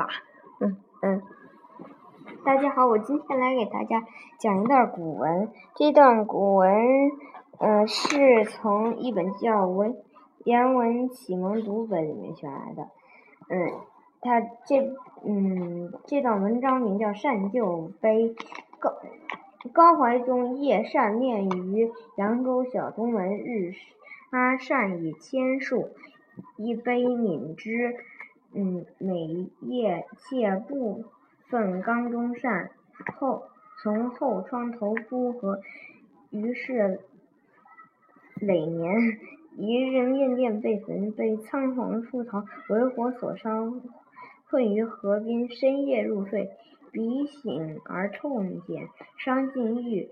吧。嗯嗯，大家好，我今天来给大家讲一段古文。这段古文，嗯，是从一本叫《文言文启蒙读本》里面选来的。嗯，它这嗯这段文章名叫《善就碑》。高高怀中夜善念于扬州小东门，日杀善以千数，一碑悯之。嗯，每夜借部分缸中扇，后从后窗投夫和。于是累年，一日面殿被焚，被仓皇出逃，为火所伤，困于河边，深夜入睡，鼻醒而痛减，伤尽愈。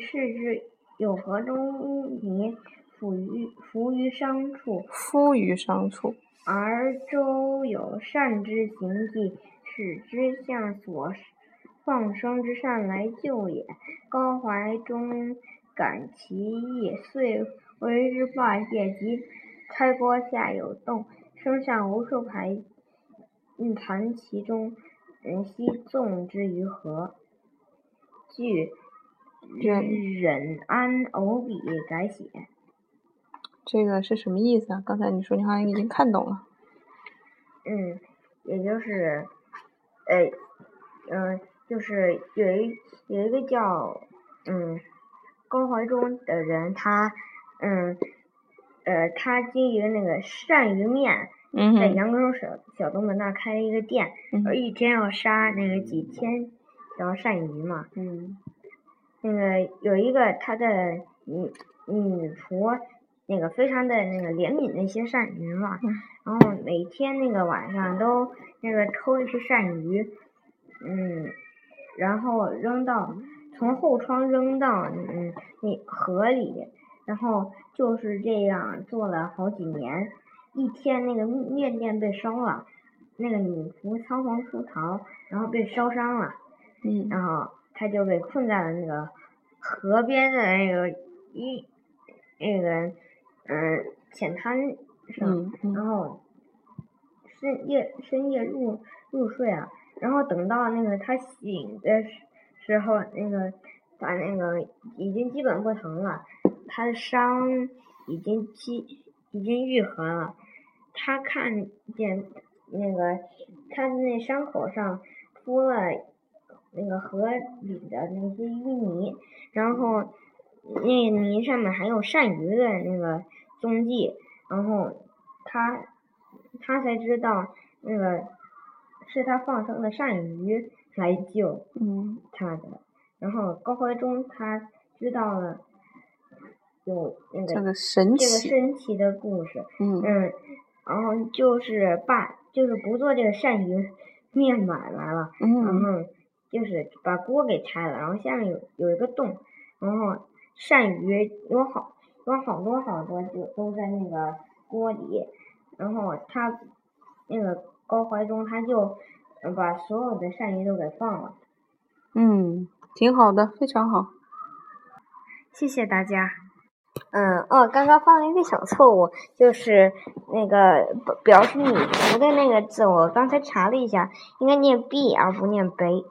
视之有河中污泥，浮于浮于伤处，浮于伤处。而周有善之行迹，使之向所放生之善来救也。高怀中感其意，遂为之罢谢。及开锅下有洞，生上无数排盘其中，人悉纵之于河。据忍安偶笔改写。这个是什么意思啊？刚才你说你好像已经看懂了。嗯，也就是，呃，嗯，就是有一有一个叫嗯高怀中的人，他嗯呃他经营那个鳝鱼面，在扬州小小东门那开了一个店，嗯一天要杀那个几千条鳝鱼嘛。嗯。那个有一个他的女女仆。那个非常的那个怜悯那些鳝鱼嘛，然后每天那个晚上都那个偷一些鳝鱼，嗯，然后扔到从后窗扔到嗯那河里，然后就是这样做了好几年。一天那个面店被烧了，那个女仆仓皇出逃，然后被烧伤了，嗯，然后她就被困在了那个河边的那个一那个。嗯，浅滩上，然后深夜深夜入入睡啊，然后等到那个他醒的时候，那个把那个已经基本不疼了，他的伤已经基已经愈合了，他看见那个他的那伤口上铺了那个河里的那些淤泥，然后。那泥上面还有鳝鱼的那个踪迹，然后他他才知道那个是他放生的鳝鱼来救他的，然后高怀忠他知道了有那个这个神奇的故事，嗯，然后就是把就是不做这个鳝鱼面买来了，然后就是把锅给拆了，然后下面有有一个洞，然后。鳝鱼有好有好多好多，就都在那个锅里。然后他那个高怀忠，他就把所有的鳝鱼都给放了。嗯，挺好的，非常好。谢谢大家。嗯，哦，刚刚犯了一个小错误，就是那个表示你”读的那个字，我刚才查了一下，应该念 b 而不念 b。